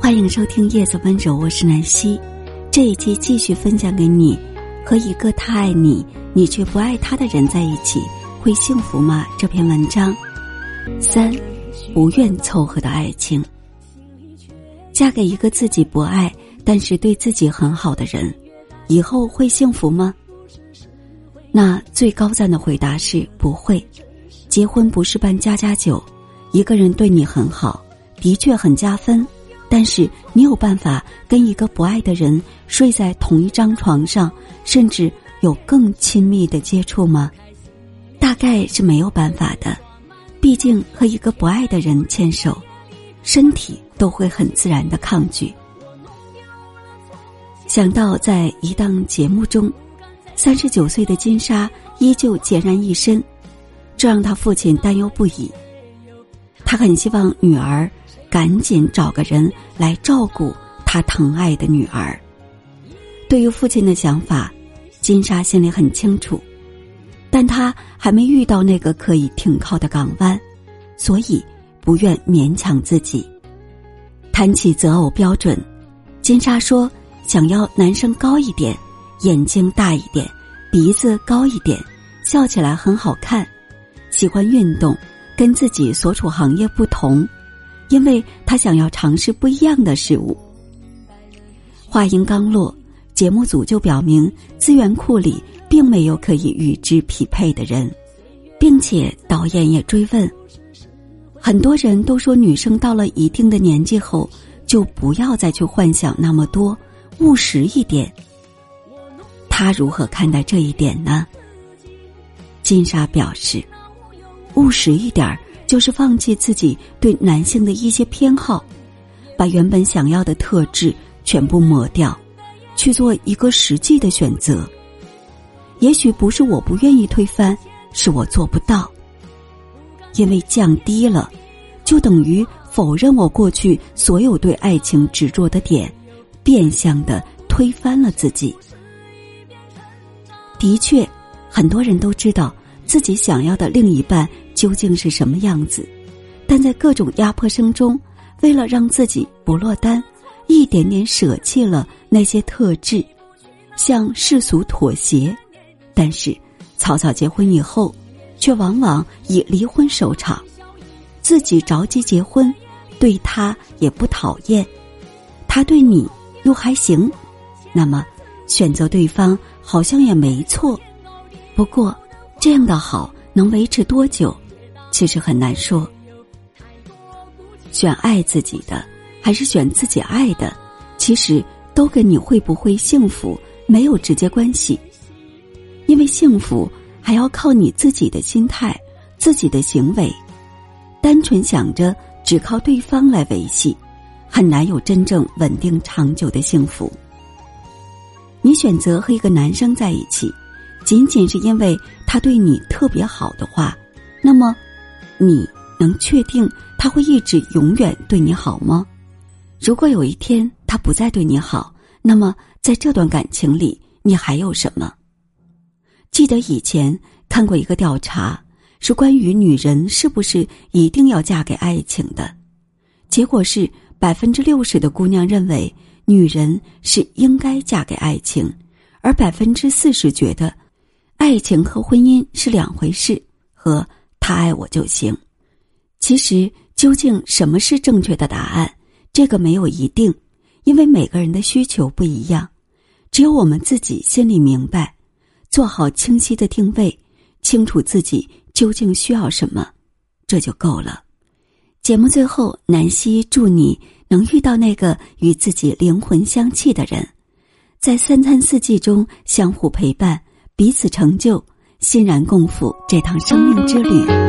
欢迎收听《叶子温柔》，我是南希。这一期继续分享给你：和一个他爱你，你却不爱他的人在一起，会幸福吗？这篇文章。三，不愿凑合的爱情。嫁给一个自己不爱，但是对自己很好的人，以后会幸福吗？那最高赞的回答是不会。结婚不是办家家酒，一个人对你很好，的确很加分。但是你有办法跟一个不爱的人睡在同一张床上，甚至有更亲密的接触吗？大概是没有办法的。毕竟和一个不爱的人牵手，身体都会很自然的抗拒。想到在一档节目中，三十九岁的金莎依旧孑然一身，这让他父亲担忧不已。他很希望女儿。赶紧找个人来照顾他疼爱的女儿。对于父亲的想法，金莎心里很清楚，但他还没遇到那个可以停靠的港湾，所以不愿勉强自己。谈起择偶标准，金莎说：“想要男生高一点，眼睛大一点，鼻子高一点，笑起来很好看，喜欢运动，跟自己所处行业不同。”因为他想要尝试不一样的事物。话音刚落，节目组就表明资源库里并没有可以与之匹配的人，并且导演也追问：很多人都说女生到了一定的年纪后就不要再去幻想那么多，务实一点。他如何看待这一点呢？金莎表示：务实一点儿。就是放弃自己对男性的一些偏好，把原本想要的特质全部抹掉，去做一个实际的选择。也许不是我不愿意推翻，是我做不到。因为降低了，就等于否认我过去所有对爱情执着的点，变相的推翻了自己。的确，很多人都知道自己想要的另一半。究竟是什么样子？但在各种压迫声中，为了让自己不落单，一点点舍弃了那些特质，向世俗妥协。但是，草草结婚以后，却往往以离婚收场。自己着急结婚，对他也不讨厌，他对你又还行，那么选择对方好像也没错。不过，这样的好能维持多久？其实很难说，选爱自己的还是选自己爱的，其实都跟你会不会幸福没有直接关系。因为幸福还要靠你自己的心态、自己的行为。单纯想着只靠对方来维系，很难有真正稳定长久的幸福。你选择和一个男生在一起，仅仅是因为他对你特别好的话，那么。你能确定他会一直永远对你好吗？如果有一天他不再对你好，那么在这段感情里，你还有什么？记得以前看过一个调查，是关于女人是不是一定要嫁给爱情的，结果是百分之六十的姑娘认为女人是应该嫁给爱情，而百分之四十觉得爱情和婚姻是两回事，和。他爱我就行。其实，究竟什么是正确的答案？这个没有一定，因为每个人的需求不一样。只有我们自己心里明白，做好清晰的定位，清楚自己究竟需要什么，这就够了。节目最后，南希祝你能遇到那个与自己灵魂相契的人，在三餐四季中相互陪伴，彼此成就。欣然共赴这趟生命之旅。